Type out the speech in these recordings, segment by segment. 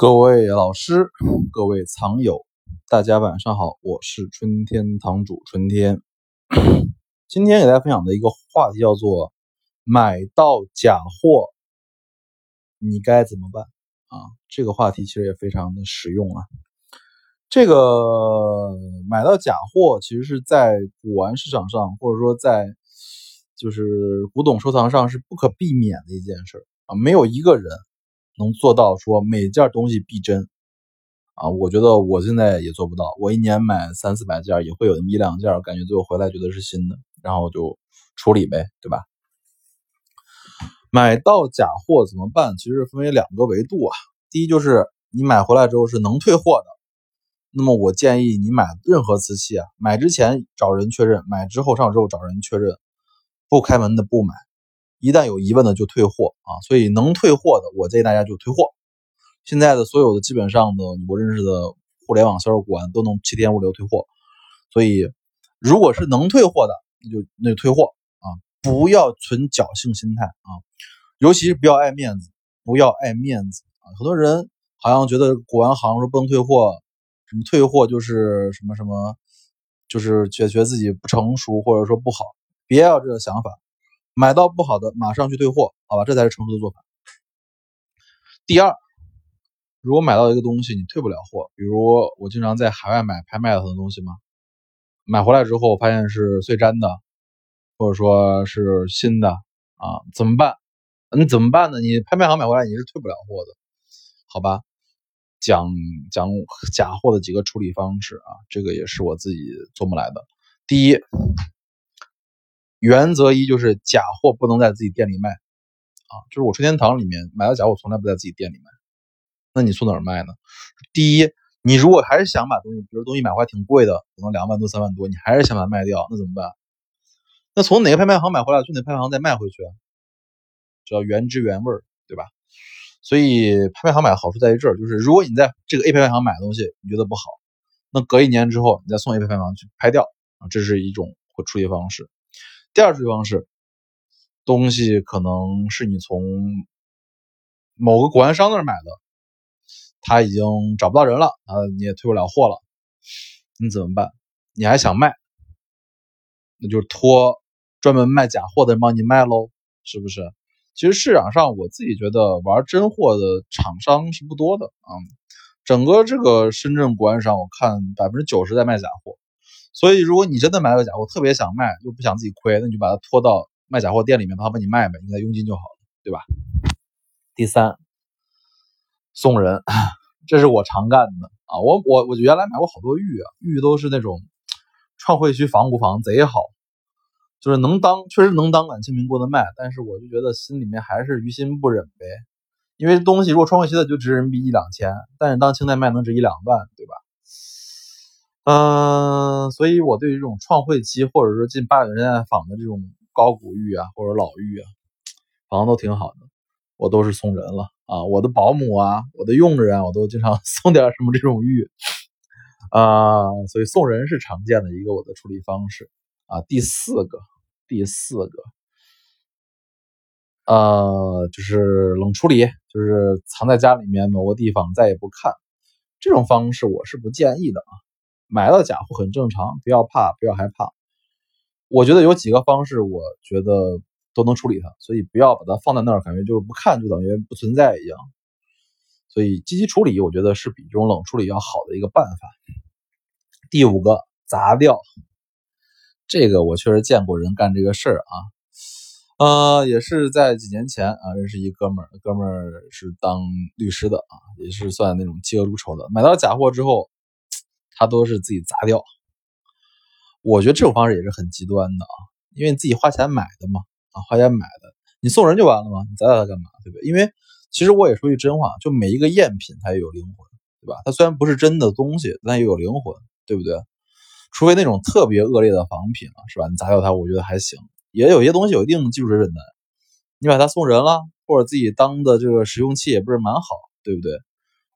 各位老师，各位藏友，大家晚上好，我是春天堂主春天。今天给大家分享的一个话题叫做“买到假货，你该怎么办？”啊，这个话题其实也非常的实用啊。这个买到假货，其实是在古玩市场上，或者说在就是古董收藏上是不可避免的一件事啊，没有一个人。能做到说每件东西必真啊？我觉得我现在也做不到。我一年买三四百件，也会有那么一两件，感觉最后回来觉得是新的，然后就处理呗，对吧？买到假货怎么办？其实分为两个维度啊。第一就是你买回来之后是能退货的，那么我建议你买任何瓷器啊，买之前找人确认，买之后上之后找人确认，不开门的不买。一旦有疑问的就退货啊，所以能退货的，我建议大家就退货。现在的所有的基本上的我认识的互联网销售馆都能七天物流退货，所以如果是能退货的，那就那就退货啊，不要存侥幸心态啊，尤其是不要爱面子，不要爱面子啊。很多人好像觉得古玩行说不能退货，什么退货就是什么什么，就是觉觉得自己不成熟或者说不好，别有这个想法。买到不好的，马上去退货，好吧，这才是成熟的做法。第二，如果买到一个东西你退不了货，比如我经常在海外买拍卖很多东西嘛，买回来之后发现是碎粘的，或者说是新的啊，怎么办？你怎么办呢？你拍卖行买回来你是退不了货的，好吧？讲讲假货的几个处理方式啊，这个也是我自己琢磨来的。第一。原则一就是假货不能在自己店里卖，啊，就是我春天堂里面买的假货从来不在自己店里卖，那你从哪儿卖呢？第一，你如果还是想把东西，比如东西买回来挺贵的，可能两万多、三万多，你还是想把它卖掉，那怎么办？那从哪个拍卖行买回来，去哪个拍卖行再卖回去，叫原汁原味儿，对吧？所以拍卖行买的好处在于这儿，就是如果你在这个 A 拍卖行买的东西你觉得不好，那隔一年之后你再送 A 拍卖行去拍掉，啊，这是一种处理方式。第二种方式，东西可能是你从某个古玩商那儿买的，他已经找不到人了啊，你也退不了货了，你怎么办？你还想卖，那就托专门卖假货的人帮你卖喽，是不是？其实市场上我自己觉得玩真货的厂商是不多的啊，整个这个深圳古玩商，我看百分之九十在卖假货。所以，如果你真的买了假货，特别想卖，又不想自己亏，那你就把它拖到卖假货店里面，他帮你卖呗，你给他佣金就好了，对吧？第三，送人，这是我常干的啊。我我我原来买过好多玉啊，玉都是那种创汇区仿古仿贼好，就是能当确实能当感情民国的卖，但是我就觉得心里面还是于心不忍呗，因为东西如果创汇期的就值人民币一两千，但是当清代卖能值一两万，对吧？嗯，所以我对于这种创汇期或者说近八九十年代仿的这种高古玉啊，或者老玉啊，仿的都挺好的，我都是送人了啊。我的保姆啊，我的佣人啊，我都经常 送点什么这种玉啊。所以送人是常见的一个我的处理方式啊。第四个，第四个，呃，就是冷处理，就是藏在家里面某个地方再也不看，这种方式我是不建议的啊。买到假货很正常，不要怕，不要害怕。我觉得有几个方式，我觉得都能处理它，所以不要把它放在那儿，感觉就是不看就等于不存在一样。所以积极处理，我觉得是比这种冷处理要好的一个办法。第五个，砸掉。这个我确实见过人干这个事儿啊，呃，也是在几年前啊，认识一哥们儿，哥们儿是当律师的啊，也是算那种嫉恶如仇的。买到假货之后。他都是自己砸掉，我觉得这种方式也是很极端的啊，因为你自己花钱买的嘛，啊，花钱买的，你送人就完了嘛，你砸掉它干嘛，对不对？因为其实我也说句真话，就每一个赝品它也有灵魂，对吧？它虽然不是真的东西，但也有灵魂，对不对？除非那种特别恶劣的仿品了，是吧？你砸掉它，我觉得还行。也有些东西有一定技术水准的，你把它送人了，或者自己当的这个实用器也不是蛮好，对不对？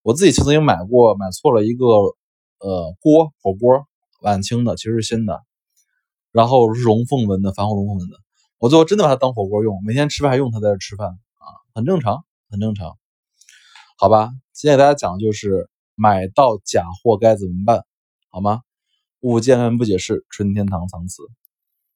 我自己曾经买过，买错了一个。呃，锅火锅晚清的，其实是新的，然后龙凤纹的，繁火龙凤纹的。我最后真的把它当火锅用，每天吃饭还用它在这吃饭啊，很正常，很正常，好吧？今天给大家讲的就是买到假货该怎么办，好吗？物见人不解释，春天堂藏词。